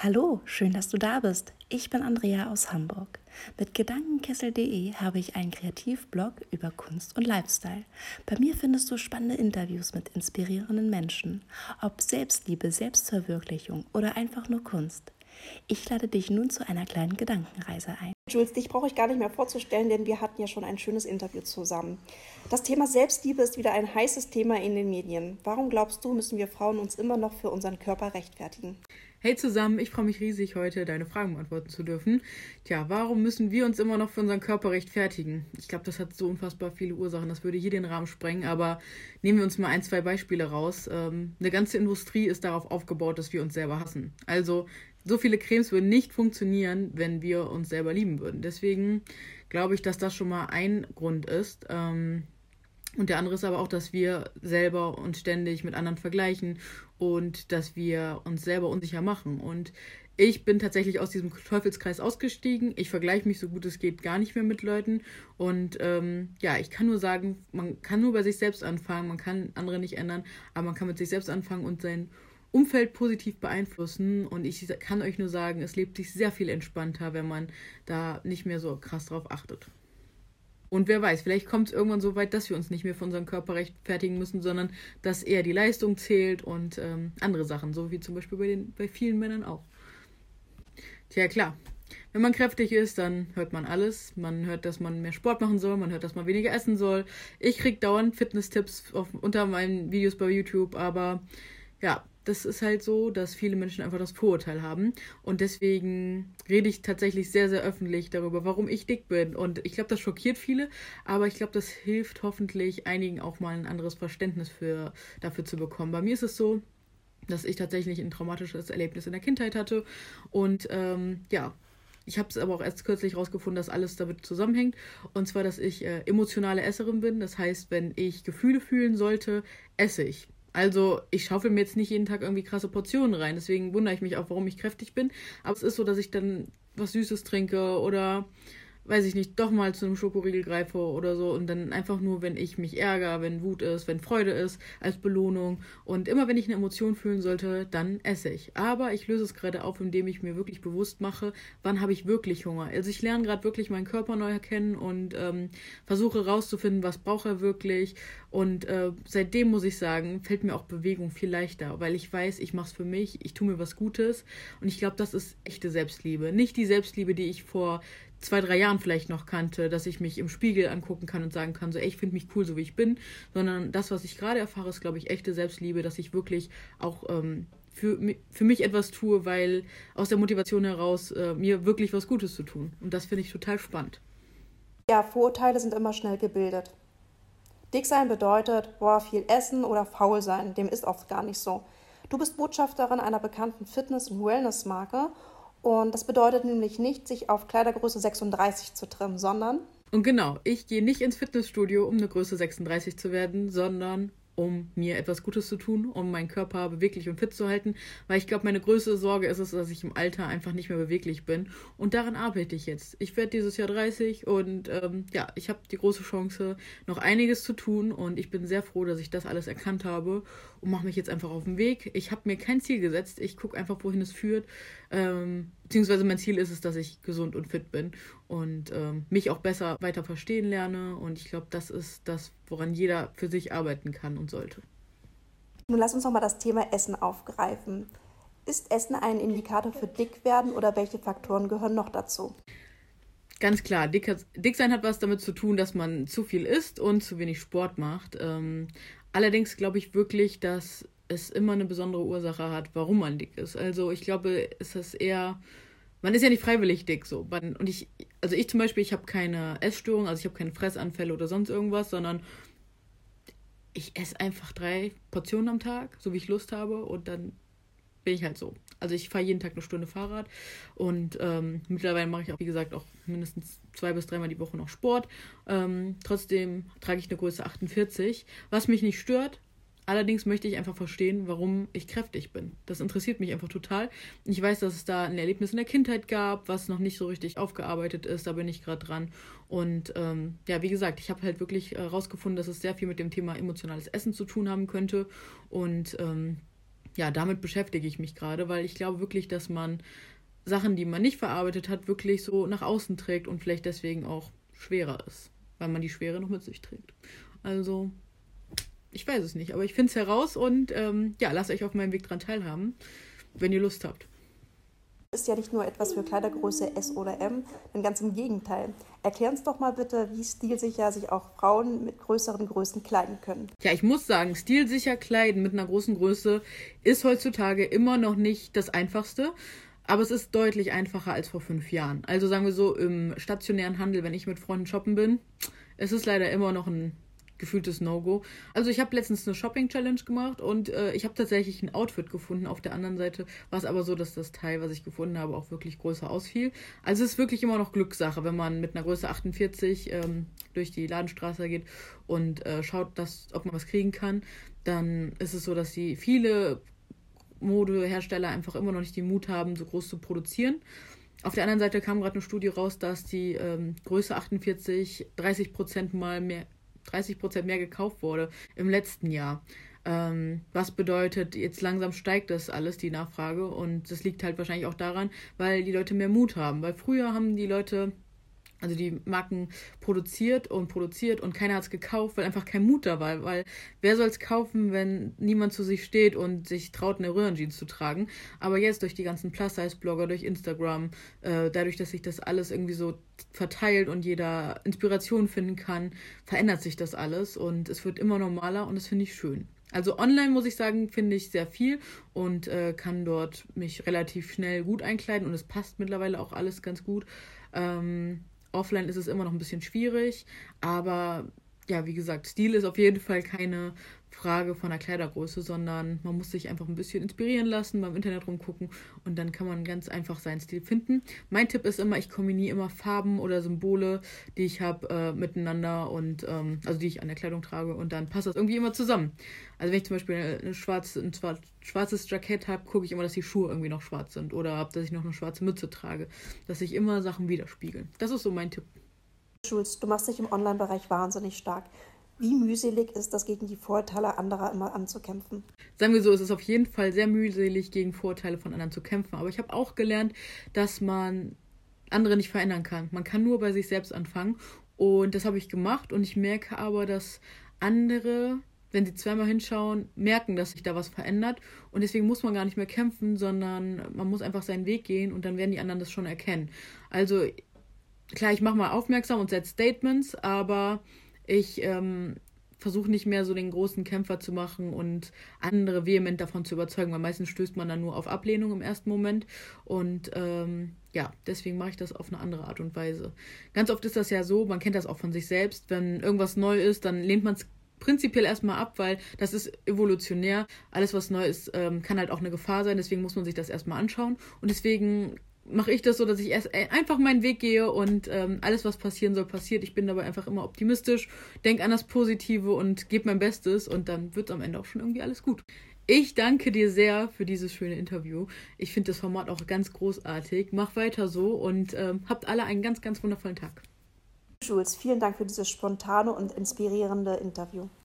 Hallo, schön, dass du da bist. Ich bin Andrea aus Hamburg. Mit Gedankenkessel.de habe ich einen Kreativblog über Kunst und Lifestyle. Bei mir findest du spannende Interviews mit inspirierenden Menschen, ob Selbstliebe, Selbstverwirklichung oder einfach nur Kunst. Ich lade dich nun zu einer kleinen Gedankenreise ein. Jules, dich brauche ich gar nicht mehr vorzustellen, denn wir hatten ja schon ein schönes Interview zusammen. Das Thema Selbstliebe ist wieder ein heißes Thema in den Medien. Warum glaubst du, müssen wir Frauen uns immer noch für unseren Körper rechtfertigen? Hey zusammen, ich freue mich riesig, heute deine Fragen beantworten zu dürfen. Tja, warum müssen wir uns immer noch für unseren Körper rechtfertigen? Ich glaube, das hat so unfassbar viele Ursachen, das würde hier den Rahmen sprengen, aber nehmen wir uns mal ein, zwei Beispiele raus. Ähm, eine ganze Industrie ist darauf aufgebaut, dass wir uns selber hassen. Also, so viele Cremes würden nicht funktionieren, wenn wir uns selber lieben würden. Deswegen glaube ich, dass das schon mal ein Grund ist. Ähm, und der andere ist aber auch, dass wir selber uns ständig mit anderen vergleichen und dass wir uns selber unsicher machen. Und ich bin tatsächlich aus diesem Teufelskreis ausgestiegen. Ich vergleiche mich so gut es geht gar nicht mehr mit Leuten. Und ähm, ja, ich kann nur sagen, man kann nur bei sich selbst anfangen. Man kann andere nicht ändern, aber man kann mit sich selbst anfangen und sein Umfeld positiv beeinflussen. Und ich kann euch nur sagen, es lebt sich sehr viel entspannter, wenn man da nicht mehr so krass drauf achtet. Und wer weiß, vielleicht kommt es irgendwann so weit, dass wir uns nicht mehr für unseren Körper rechtfertigen müssen, sondern dass eher die Leistung zählt und ähm, andere Sachen, so wie zum Beispiel bei, den, bei vielen Männern auch. Tja, klar. Wenn man kräftig ist, dann hört man alles. Man hört, dass man mehr Sport machen soll, man hört, dass man weniger essen soll. Ich kriege dauernd Fitness-Tipps unter meinen Videos bei YouTube, aber ja, das ist halt so, dass viele Menschen einfach das Vorurteil haben. Und deswegen rede ich tatsächlich sehr, sehr öffentlich darüber, warum ich dick bin. Und ich glaube, das schockiert viele, aber ich glaube, das hilft hoffentlich einigen auch mal ein anderes Verständnis für, dafür zu bekommen. Bei mir ist es so, dass ich tatsächlich ein traumatisches Erlebnis in der Kindheit hatte. Und ähm, ja, ich habe es aber auch erst kürzlich herausgefunden, dass alles damit zusammenhängt. Und zwar, dass ich äh, emotionale Esserin bin. Das heißt, wenn ich Gefühle fühlen sollte, esse ich. Also ich schaufel mir jetzt nicht jeden Tag irgendwie krasse Portionen rein. Deswegen wundere ich mich auch, warum ich kräftig bin. Aber es ist so, dass ich dann was Süßes trinke oder weiß ich nicht, doch mal zu einem Schokoriegel greife oder so und dann einfach nur, wenn ich mich ärgere, wenn Wut ist, wenn Freude ist, als Belohnung. Und immer wenn ich eine Emotion fühlen sollte, dann esse ich. Aber ich löse es gerade auf, indem ich mir wirklich bewusst mache, wann habe ich wirklich Hunger. Also ich lerne gerade wirklich meinen Körper neu erkennen und ähm, versuche rauszufinden, was braucht er wirklich. Und äh, seitdem muss ich sagen, fällt mir auch Bewegung viel leichter, weil ich weiß, ich mache es für mich, ich tue mir was Gutes. Und ich glaube, das ist echte Selbstliebe. Nicht die Selbstliebe, die ich vor zwei, drei Jahren vielleicht noch kannte, dass ich mich im Spiegel angucken kann und sagen kann, so, ey, ich finde mich cool, so wie ich bin, sondern das, was ich gerade erfahre, ist, glaube ich, echte Selbstliebe, dass ich wirklich auch ähm, für, für mich etwas tue, weil aus der Motivation heraus äh, mir wirklich was Gutes zu tun. Und das finde ich total spannend. Ja, Vorurteile sind immer schnell gebildet. Dick sein bedeutet, boah, viel essen oder faul sein. Dem ist oft gar nicht so. Du bist Botschafterin einer bekannten Fitness- und Wellness-Marke und das bedeutet nämlich nicht, sich auf Kleidergröße 36 zu trimmen, sondern. Und genau, ich gehe nicht ins Fitnessstudio, um eine Größe 36 zu werden, sondern um mir etwas Gutes zu tun, um meinen Körper beweglich und fit zu halten, weil ich glaube, meine größte Sorge ist es, dass ich im Alter einfach nicht mehr beweglich bin und daran arbeite ich jetzt. Ich werde dieses Jahr 30 und ähm, ja, ich habe die große Chance, noch einiges zu tun und ich bin sehr froh, dass ich das alles erkannt habe und mache mich jetzt einfach auf den Weg. Ich habe mir kein Ziel gesetzt, ich gucke einfach, wohin es führt. Ähm, beziehungsweise mein Ziel ist es, dass ich gesund und fit bin und ähm, mich auch besser weiter verstehen lerne. Und ich glaube, das ist das, woran jeder für sich arbeiten kann und sollte. Nun lass uns noch mal das Thema Essen aufgreifen. Ist Essen ein Indikator für Dickwerden oder welche Faktoren gehören noch dazu? Ganz klar, dick, dick sein hat was damit zu tun, dass man zu viel isst und zu wenig Sport macht. Ähm, allerdings glaube ich wirklich, dass es immer eine besondere Ursache hat, warum man dick ist. Also ich glaube, es ist eher, man ist ja nicht freiwillig dick so. und ich, also ich zum Beispiel, ich habe keine Essstörung, also ich habe keine Fressanfälle oder sonst irgendwas, sondern ich esse einfach drei Portionen am Tag, so wie ich Lust habe und dann bin ich halt so. Also ich fahre jeden Tag eine Stunde Fahrrad und ähm, mittlerweile mache ich auch, wie gesagt, auch mindestens zwei bis dreimal die Woche noch Sport. Ähm, trotzdem trage ich eine Größe 48, was mich nicht stört, Allerdings möchte ich einfach verstehen, warum ich kräftig bin. Das interessiert mich einfach total. Ich weiß, dass es da ein Erlebnis in der Kindheit gab, was noch nicht so richtig aufgearbeitet ist. Da bin ich gerade dran. Und ähm, ja, wie gesagt, ich habe halt wirklich herausgefunden, äh, dass es sehr viel mit dem Thema emotionales Essen zu tun haben könnte. Und ähm, ja, damit beschäftige ich mich gerade, weil ich glaube wirklich, dass man Sachen, die man nicht verarbeitet hat, wirklich so nach außen trägt und vielleicht deswegen auch schwerer ist, weil man die Schwere noch mit sich trägt. Also, ich weiß es nicht, aber ich finde es heraus und ähm, ja, lasst euch auf meinem Weg dran teilhaben, wenn ihr Lust habt ist ja nicht nur etwas für Kleidergröße S oder M, denn ganz im Gegenteil. Erklär uns doch mal bitte, wie stilsicher sich auch Frauen mit größeren Größen kleiden können. Ja, ich muss sagen, stilsicher kleiden mit einer großen Größe ist heutzutage immer noch nicht das Einfachste. Aber es ist deutlich einfacher als vor fünf Jahren. Also sagen wir so, im stationären Handel, wenn ich mit Freunden shoppen bin, es ist leider immer noch ein gefühltes No-Go. Also ich habe letztens eine Shopping-Challenge gemacht und äh, ich habe tatsächlich ein Outfit gefunden. Auf der anderen Seite war es aber so, dass das Teil, was ich gefunden habe, auch wirklich größer ausfiel. Also es ist wirklich immer noch Glückssache, wenn man mit einer Größe 48 ähm, durch die Ladenstraße geht und äh, schaut, dass, ob man was kriegen kann. Dann ist es so, dass die viele Modehersteller einfach immer noch nicht den Mut haben, so groß zu produzieren. Auf der anderen Seite kam gerade eine Studie raus, dass die ähm, Größe 48 30 Prozent mal mehr 30 Prozent mehr gekauft wurde im letzten Jahr. Ähm, was bedeutet, jetzt langsam steigt das alles, die Nachfrage. Und das liegt halt wahrscheinlich auch daran, weil die Leute mehr Mut haben. Weil früher haben die Leute also die Marken produziert und produziert und keiner hat es gekauft, weil einfach kein Mut da war. Weil wer soll es kaufen, wenn niemand zu sich steht und sich traut, eine Röhrenjeans zu tragen? Aber jetzt durch die ganzen Plus-Size-Blogger, durch Instagram, äh, dadurch, dass sich das alles irgendwie so verteilt und jeder Inspiration finden kann, verändert sich das alles und es wird immer normaler und das finde ich schön. Also online muss ich sagen, finde ich sehr viel und äh, kann dort mich relativ schnell gut einkleiden und es passt mittlerweile auch alles ganz gut. Ähm, Offline ist es immer noch ein bisschen schwierig, aber ja, wie gesagt, Stil ist auf jeden Fall keine Frage von der Kleidergröße, sondern man muss sich einfach ein bisschen inspirieren lassen, beim Internet rumgucken und dann kann man ganz einfach seinen Stil finden. Mein Tipp ist immer, ich kombiniere immer Farben oder Symbole, die ich habe, äh, miteinander und ähm, also die ich an der Kleidung trage und dann passt das irgendwie immer zusammen. Also wenn ich zum Beispiel eine schwarze, ein schwarzes Jackett habe, gucke ich immer, dass die Schuhe irgendwie noch schwarz sind oder dass ich noch eine schwarze Mütze trage, dass sich immer Sachen widerspiegeln. Das ist so mein Tipp. Schulz, du machst dich im Online-Bereich wahnsinnig stark. Wie mühselig ist das, gegen die Vorurteile anderer immer anzukämpfen? Sagen wir so, es ist auf jeden Fall sehr mühselig, gegen Vorurteile von anderen zu kämpfen. Aber ich habe auch gelernt, dass man andere nicht verändern kann. Man kann nur bei sich selbst anfangen. Und das habe ich gemacht. Und ich merke aber, dass andere, wenn sie zweimal hinschauen, merken, dass sich da was verändert. Und deswegen muss man gar nicht mehr kämpfen, sondern man muss einfach seinen Weg gehen und dann werden die anderen das schon erkennen. Also klar, ich mache mal aufmerksam und setze Statements, aber ich ähm, versuche nicht mehr so den großen Kämpfer zu machen und andere vehement davon zu überzeugen, weil meistens stößt man dann nur auf Ablehnung im ersten Moment. Und ähm, ja, deswegen mache ich das auf eine andere Art und Weise. Ganz oft ist das ja so, man kennt das auch von sich selbst, wenn irgendwas neu ist, dann lehnt man es prinzipiell erstmal ab, weil das ist evolutionär. Alles, was neu ist, ähm, kann halt auch eine Gefahr sein. Deswegen muss man sich das erstmal anschauen. Und deswegen mache ich das so, dass ich erst äh, einfach meinen Weg gehe und ähm, alles, was passieren soll, passiert. Ich bin dabei einfach immer optimistisch, denke an das Positive und gebe mein Bestes und dann wird am Ende auch schon irgendwie alles gut. Ich danke dir sehr für dieses schöne Interview. Ich finde das Format auch ganz großartig. Mach weiter so und ähm, habt alle einen ganz, ganz wundervollen Tag. Jules, vielen Dank für dieses spontane und inspirierende Interview.